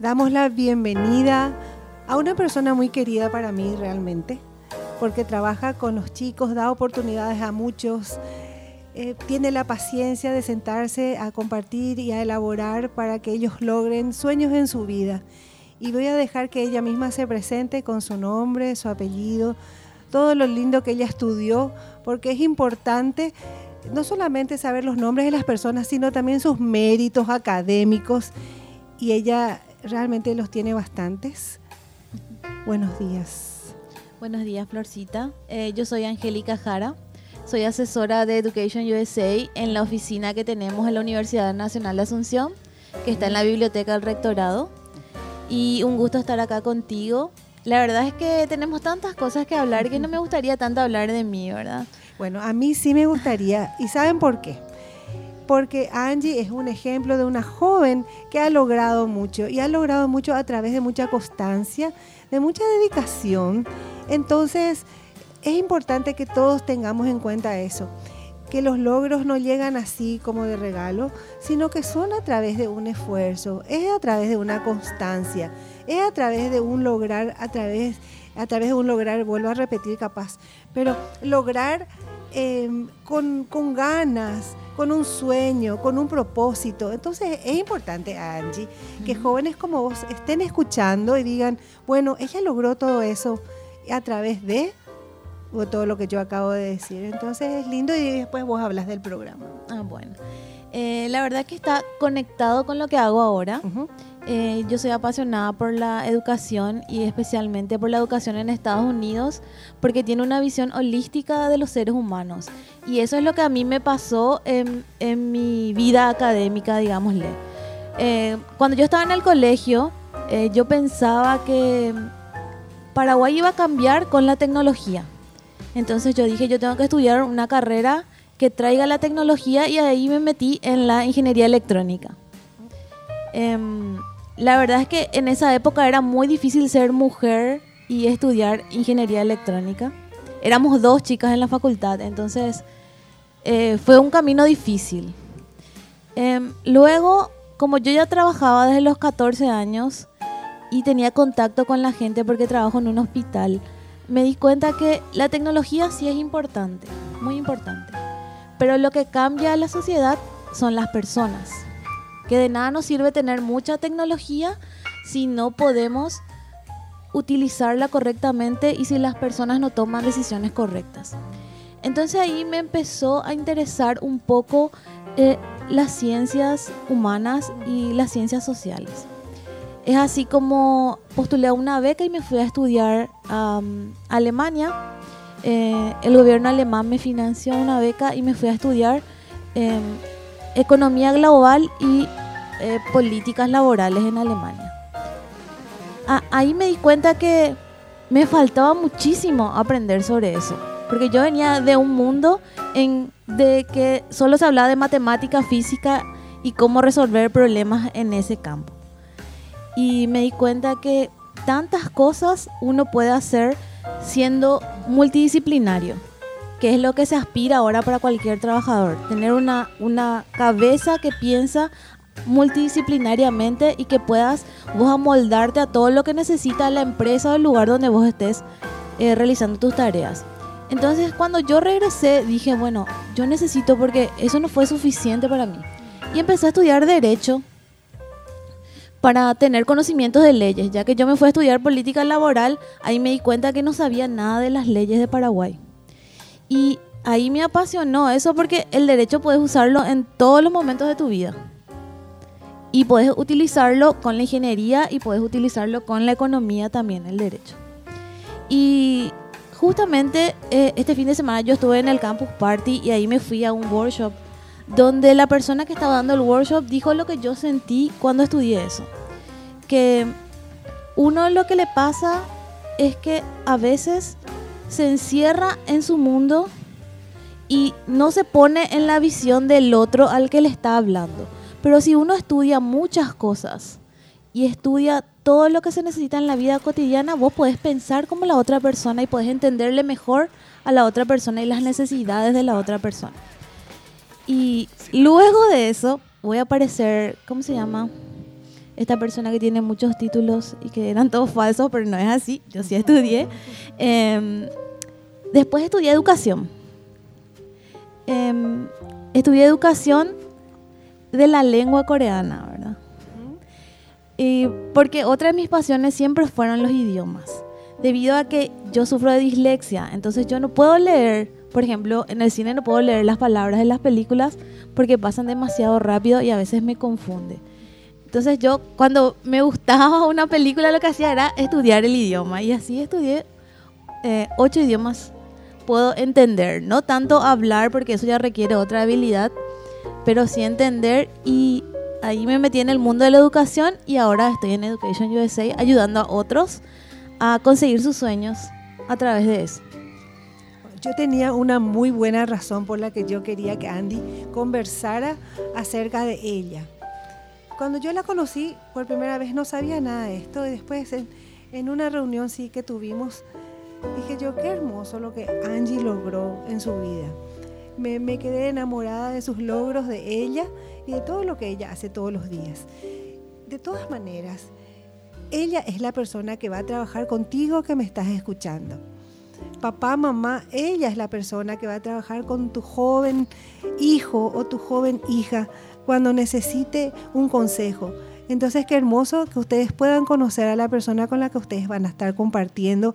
damos la bienvenida a una persona muy querida para mí realmente, porque trabaja con los chicos, da oportunidades a muchos, eh, tiene la paciencia de sentarse a compartir y a elaborar para que ellos logren sueños en su vida. Y voy a dejar que ella misma se presente con su nombre, su apellido, todo lo lindo que ella estudió, porque es importante no solamente saber los nombres de las personas, sino también sus méritos académicos. Y ella realmente los tiene bastantes. Buenos días. Buenos días, Florcita. Eh, yo soy Angélica Jara. Soy asesora de Education USA en la oficina que tenemos en la Universidad Nacional de Asunción, que está en la biblioteca del rectorado. Y un gusto estar acá contigo. La verdad es que tenemos tantas cosas que hablar que no me gustaría tanto hablar de mí, ¿verdad? Bueno, a mí sí me gustaría. ¿Y saben por qué? Porque Angie es un ejemplo de una joven que ha logrado mucho y ha logrado mucho a través de mucha constancia, de mucha dedicación. Entonces, es importante que todos tengamos en cuenta eso, que los logros no llegan así como de regalo, sino que son a través de un esfuerzo, es a través de una constancia, es a través de un lograr, a través, a través de un lograr, vuelvo a repetir capaz, pero lograr Em, con, con, ganas, con un sueño, con un propósito. Entonces es importante, Angie, que jóvenes como vos estén escuchando y digan, bueno, ella logró todo eso a través de todo lo que yo acabo de decir. Entonces es lindo y después vos hablas del programa. Ah, bueno. Eh, la verdad que está conectado con lo que hago ahora. Eh, yo soy apasionada por la educación y especialmente por la educación en Estados Unidos porque tiene una visión holística de los seres humanos. Y eso es lo que a mí me pasó en, mi vida académica, digámosle. Eh, cuando yo estaba en el colegio, yo pensaba que Paraguay iba a cambiar con la tecnología. Entonces yo dije, yo tengo que estudiar una carrera que traiga la tecnología y ahí me metí en la ingeniería electrónica. Em, la verdad es que en esa época era muy difícil ser mujer y estudiar ingeniería electrónica. Éramos dos chicas en la facultad, entonces eh, fue un camino difícil. Em, luego, como yo ya trabajaba desde los 14 años y tenía contacto con la gente porque trabajo en un hospital, me di cuenta que la tecnología sí es importante, muy importante. Pero lo que cambia a la sociedad son las personas. Que de nada nos sirve tener mucha tecnología si no podemos utilizarla correctamente y si las personas no toman decisiones correctas. Entonces ahí me empezó a interesar un poco eh, las ciencias humanas y las ciencias sociales. Es así como postulé una beca y me fui a estudiar a Alemania eh, el gobierno alemán me financió una beca y me fui a estudiar em, economía global y eh, políticas laborales en Alemania. ahí me di cuenta que me faltaba muchísimo aprender sobre eso, porque yo venía de un mundo en de que solo se hablaba de matemática, física y cómo resolver problemas en ese campo. Y me di cuenta que tantas cosas uno puede hacer siendo multidisciplinario, que es lo que se aspira ahora para cualquier trabajador, tener una, una cabeza que piensa multidisciplinariamente y que puedas vos amoldarte a todo lo que necesita la empresa o el lugar donde vos estés eh, realizando tus tareas. Entonces cuando yo regresé dije, bueno, yo necesito porque eso no fue suficiente para mí. Y empecé a estudiar derecho para tener conocimientos de leyes, ya que yo me fui a estudiar política laboral, ahí me di cuenta que no sabía nada de las leyes de Paraguay. Y ahí me apasionó eso porque el derecho puedes usarlo en todos los momentos de tu vida. Y puedes utilizarlo con la ingeniería y puedes utilizarlo con la economía también, el derecho. Y justamente eh, este fin de semana yo estuve en el Campus Party y ahí me fui a un workshop donde la persona que estaba dando el workshop dijo lo que yo sentí cuando estudié eso. Que uno lo que le pasa es que a veces se encierra en su mundo y no se pone en la visión del otro al que le está hablando. Pero si uno estudia muchas cosas y estudia todo lo que se necesita en la vida cotidiana, vos podés pensar como la otra persona y podés entenderle mejor a la otra persona y las necesidades de la otra persona. Y luego de eso voy a aparecer, ¿cómo se llama? Esta persona que tiene muchos títulos y que eran todos falsos, pero no es así, yo sí estudié. Em, después estudié educación. Em, estudié educación de la lengua coreana, ¿verdad? Y porque otra de mis pasiones siempre fueron los idiomas. Debido a que yo sufro de dislexia, entonces yo no puedo leer, por ejemplo, en el cine no puedo leer las palabras de las películas porque pasan demasiado rápido y a veces me confunde. Entonces yo cuando me gustaba una película lo que hacía era estudiar el idioma y así estudié eh, ocho idiomas. Puedo entender, no tanto hablar porque eso ya requiere otra habilidad, pero sí entender y ahí me metí en el mundo de la educación y ahora estoy en Education USA ayudando a otros a conseguir sus sueños a través de eso. Yo tenía una muy buena razón por la que yo quería que Andy conversara acerca de ella. Cuando yo la conocí por primera vez no sabía nada de esto y después en, en una reunión sí que tuvimos, dije yo, qué hermoso lo que Angie logró en su vida me, quedé enamorada de sus logros, de ella y de todo lo que ella hace todos los días. De todas maneras, ella es la persona que va a trabajar contigo que me estás escuchando. Papá, mamá, ella es la persona que va a trabajar con tu joven hijo o tu joven hija cuando necesite un consejo. Entonces, qué hermoso que ustedes puedan conocer a la persona con la que ustedes van a estar compartiendo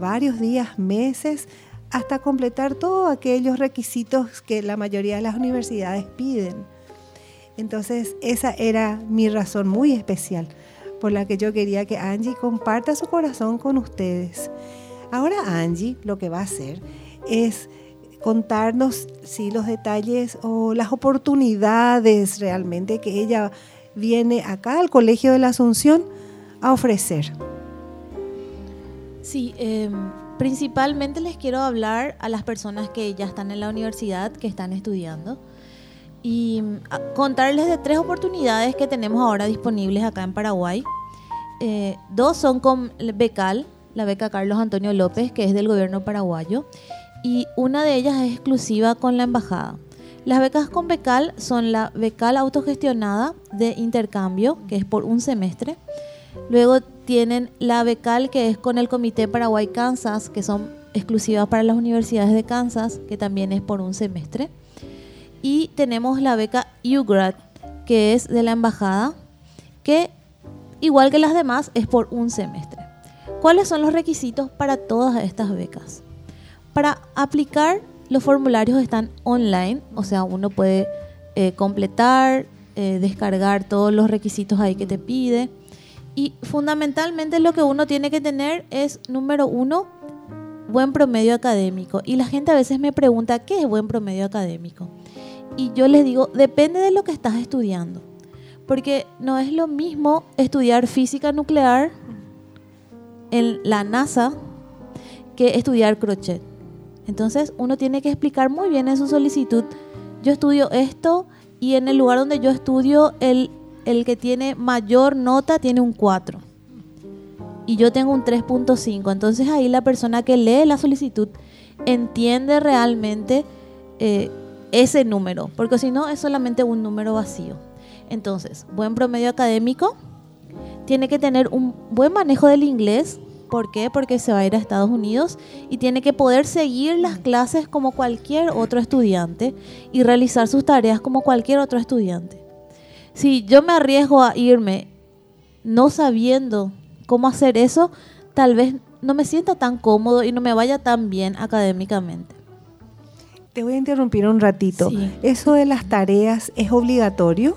varios días, meses, hasta completar todos aquellos requisitos que la mayoría de las universidades piden. Entonces, esa era mi razón muy especial por la que yo quería que Angie comparta su corazón con ustedes. Ahora Angie lo que va a hacer es contarnos sí, los detalles o las oportunidades realmente que ella viene acá al Colegio de la Asunción a ofrecer. Sí, eh Principalmente les quiero hablar a las personas que ya están en la universidad, que están estudiando, y mm, contarles de tres oportunidades que tenemos ahora disponibles acá en Paraguay. Eh, dos son con Becal, la beca Carlos Antonio López, que es del gobierno paraguayo, y una de ellas es exclusiva con la embajada. Las becas con Becal son la Becal autogestionada de intercambio, que es por un semestre. Luego tienen la becal que es con el Comité Paraguay-Kansas, que son exclusivas para las universidades de Kansas, que también es por un semestre. Y tenemos la beca UGRAD, que es de la embajada, que igual que las demás es por un semestre. ¿Cuáles son los requisitos para todas estas becas? Para aplicar, los formularios están online, o sea, uno puede eh, completar, eh, descargar todos los requisitos ahí que te pide. Y fundamentalmente lo que uno tiene que tener es, número uno, buen promedio académico. Y la gente a veces me pregunta, ¿qué es buen promedio académico? Y yo les digo, depende de lo que estás estudiando. Porque no es lo mismo estudiar física nuclear en la NASA que estudiar crochet. Entonces uno tiene que explicar muy bien en su solicitud, yo estudio esto y en el lugar donde yo estudio el el que tiene mayor nota tiene un 4 y yo tengo un 3.5. Entonces ahí la persona que lee la solicitud entiende realmente eh, ese número, porque si no es solamente un número vacío. Entonces, buen promedio académico, tiene que tener un buen manejo del inglés. ¿Por qué? Porque se va a ir a Estados Unidos y tiene que poder seguir las clases como cualquier otro estudiante y realizar sus tareas como cualquier otro estudiante si yo me arriesgo a irme no sabiendo cómo hacer eso, tal vez no me sienta tan cómodo y no me vaya tan bien académicamente. Te voy a interrumpir un ratito. ¿Eso de las tareas es obligatorio?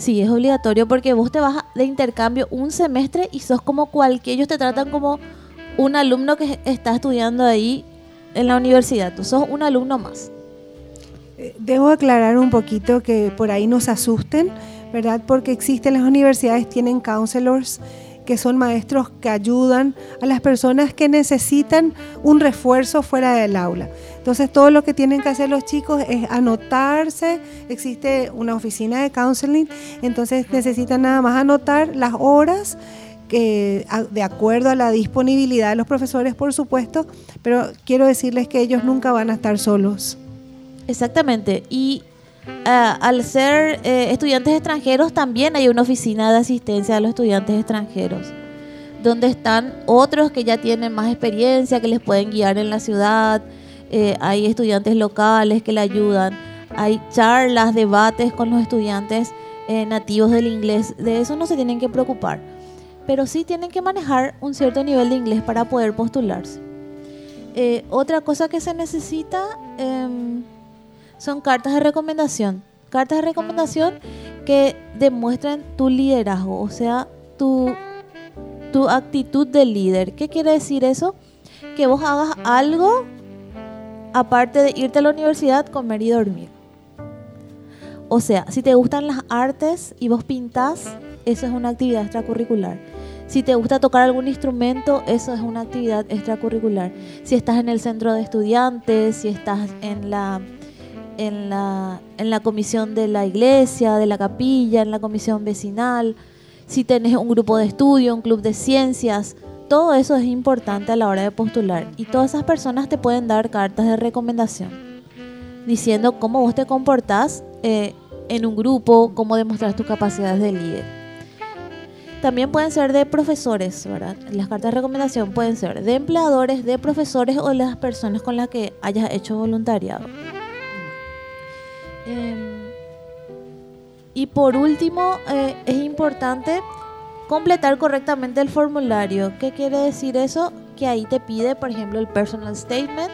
Sí, es obligatorio porque vos te vas de intercambio un semestre y sos como cualquier, ellos te tratan como un alumno que está estudiando ahí en la universidad. Tú sos un alumno más. Debo aclarar un poquito que por ahí nos asusten, ¿verdad? Porque existen las universidades, tienen counselors que son maestros que ayudan a las personas que necesitan un refuerzo fuera del aula. Entonces todo lo que tienen que hacer los chicos es anotarse, existe una oficina de counseling, entonces necesitan nada más anotar las horas que de acuerdo a la disponibilidad de los profesores, por supuesto, pero quiero decirles que ellos nunca van a estar solos. Exactamente. Y Ah, al ser eh, estudiantes extranjeros, también hay una oficina de asistencia a los estudiantes extranjeros, donde están otros que ya tienen más experiencia, que les pueden guiar en la ciudad. Eh, hay estudiantes locales que le ayudan. Hay charlas, debates con los estudiantes eh, nativos del inglés. De eso no se tienen que preocupar. Pero sí tienen que manejar un cierto nivel de inglés para poder postularse. otra cosa que se necesita em, son cartas de recomendación. Cartas de recomendación que demuestren tu liderazgo, o sea, tu, tu actitud de líder. ¿Qué quiere decir eso? Que vos hagas algo aparte de irte a la universidad, comer y dormir. O sea, si te gustan las artes y vos pintás, eso es una actividad extracurricular. Si te gusta tocar algún instrumento, eso es una actividad extracurricular. Si estás en el centro de estudiantes, si estás en la en la, en la comisión de la iglesia, de la capilla, en la comisión vecinal, si tenés un grupo de estudio, un club de ciencias, todo eso es importante a la hora de postular. Y todas esas personas te pueden dar cartas de recomendación, diciendo cómo vos te comportás eh, en un grupo, cómo demostrar tus capacidades de líder. También pueden ser de profesores, ¿verdad? Las cartas de recomendación pueden ser de empleadores, de profesores o las personas con las que hayas hecho voluntariado. Em, y por último, eh, es importante completar correctamente el formulario. ¿Qué quiere decir eso? Que ahí te pide, por ejemplo, el personal statement,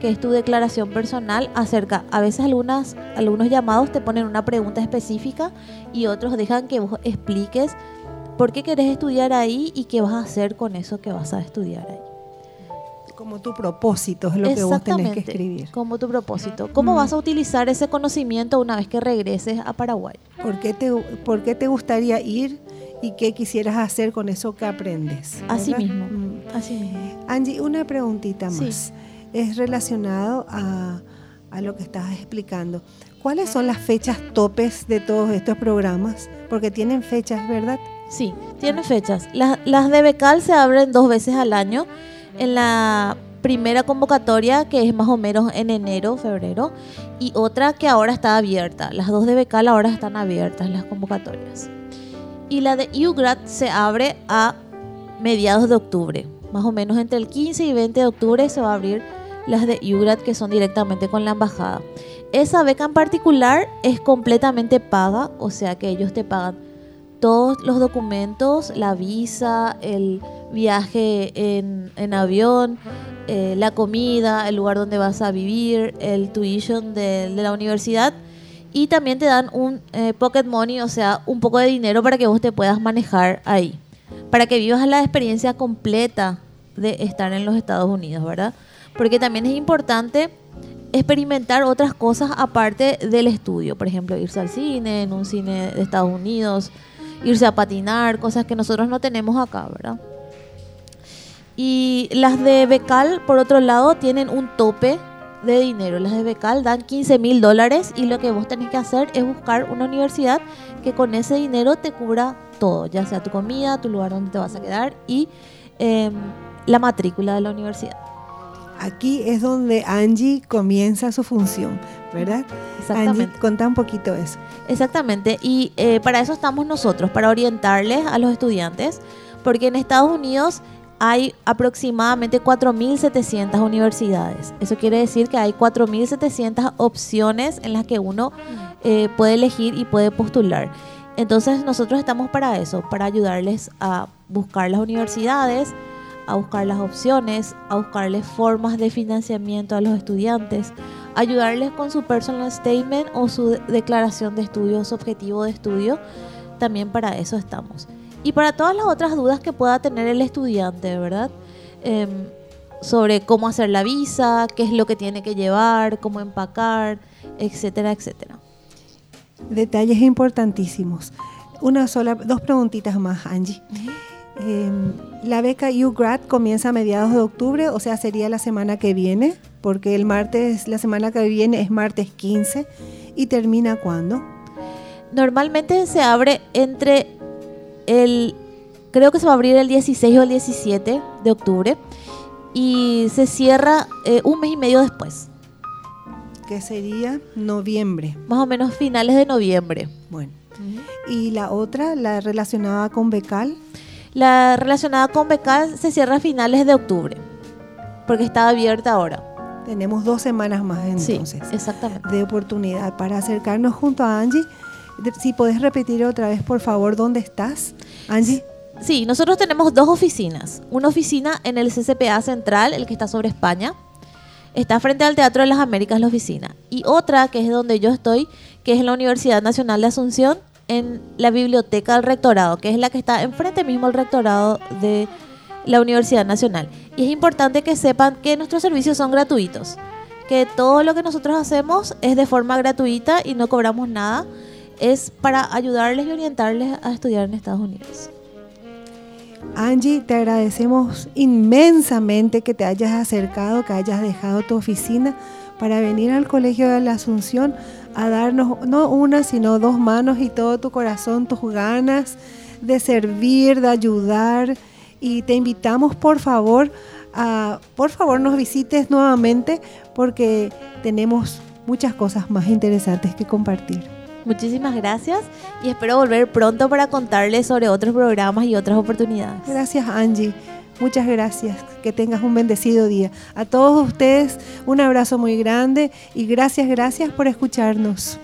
que es tu declaración personal acerca, a veces algunas, algunos llamados te ponen una pregunta específica y otros dejan que vos expliques por qué querés estudiar ahí y qué vas a hacer con eso que vas a estudiar ahí como tu propósito es lo que vos tenés que escribir. Como tu propósito. ¿Cómo mm. vas a utilizar ese conocimiento una vez que regreses a Paraguay? ¿Por qué te, por qué te gustaría ir y qué quisieras hacer con eso que aprendes? Así mismo, mm. así mismo. Angie, una preguntita más. Es relacionado a, a lo que estabas explicando. ¿Cuáles son las fechas topes de todos estos programas? Porque tienen fechas, ¿verdad? Sí, tienen fechas. Las, las de Becal se abren dos veces al año en la primera convocatoria que es más o menos en enero, febrero, y otra que ahora está abierta. Las dos de Becal ahora están abiertas las convocatorias. Y la de UGRAD se abre a mediados de octubre. Más o menos entre el 15 y 20 de octubre se va a abrir las de UGRAD que son directamente con la embajada. Esa beca en particular es completamente paga, o sea que ellos te pagan todos los documentos, la visa, el viaje en, avión, eh, la comida, el lugar donde vas a vivir, el tuition de, la universidad. Y también te dan un eh, pocket money, o sea, un poco de dinero para que vos te puedas manejar ahí, para que vivas la experiencia completa de estar en los Estados Unidos, ¿verdad? Porque también es importante experimentar otras cosas aparte del estudio, por ejemplo, irse al cine, en un cine de Estados Unidos, irse a patinar, cosas que nosotros no tenemos acá, ¿verdad? Y las de Becal, por otro lado, tienen un tope de dinero. Las de Becal dan 15 mil dólares y lo que vos tenés que hacer es buscar una universidad que con ese dinero te cubra todo, ya sea tu comida, tu lugar donde te vas a quedar y em, la matrícula de la universidad. Aquí es donde Angie comienza su función, ¿verdad? Exactamente. Angie, contá un poquito eso. Exactamente, y eh, para eso estamos nosotros, para orientarles a los estudiantes, porque en Estados Unidos hay aproximadamente 4.700 universidades. Eso quiere decir que hay 4.700 opciones en las que uno eh, puede elegir y puede postular. Entonces nosotros estamos para eso, para ayudarles a buscar las universidades, a buscar las opciones, a buscarles formas de financiamiento a los estudiantes, ayudarles con su personal statement o su declaración de estudios, objetivo de estudio. También para eso estamos. Y para todas las otras dudas que pueda tener el estudiante, ¿verdad? Em, sobre cómo hacer la visa, qué es lo que tiene que llevar, cómo empacar, etcétera, etcétera. Detalles importantísimos. Una sola, dos preguntitas más, Angie. Em, la beca UGRAD comienza a mediados de octubre, o sea, sería la semana que viene, porque el martes, la semana que viene es martes 15 y termina cuándo? Normalmente se abre entre el, creo que se va a abrir el 16 o el 17 de octubre y se cierra eh, un mes y medio después. que sería noviembre. Más o menos finales de noviembre. Bueno. ¿Y la otra, la relacionada con Becal? La relacionada con Becal se cierra a finales de octubre, porque está abierta ahora. Tenemos dos semanas más entonces. Sí, exactamente. De oportunidad para acercarnos junto a Angie. Si podés repetir otra vez, por favor, ¿dónde estás, Angie? Sí, nosotros tenemos dos oficinas. Una oficina en el CCPA Central, el que está sobre España. Está frente al Teatro de las Américas la oficina. Y otra, que es donde yo estoy, que es en la Universidad Nacional de Asunción, en la biblioteca del rectorado, que es la que está enfrente mismo al rectorado de la Universidad Nacional. Y es importante que sepan que nuestros servicios son gratuitos, que todo lo que nosotros hacemos es de forma gratuita y no cobramos nada, es para ayudarles y orientarles a estudiar en Estados Unidos. Angie, te agradecemos inmensamente que te hayas acercado, que hayas dejado tu oficina para venir al Colegio de la Asunción a darnos no una, sino dos manos y todo tu corazón, tus ganas de servir, de ayudar. Y te invitamos, por favor, a, por favor, nos visites nuevamente porque tenemos muchas cosas más interesantes que compartir. Muchísimas gracias y espero volver pronto para contarles sobre otros programas y otras oportunidades. Gracias, Angie. Muchas gracias, que tengas un bendecido día. A todos ustedes un abrazo muy grande y gracias, gracias por escucharnos.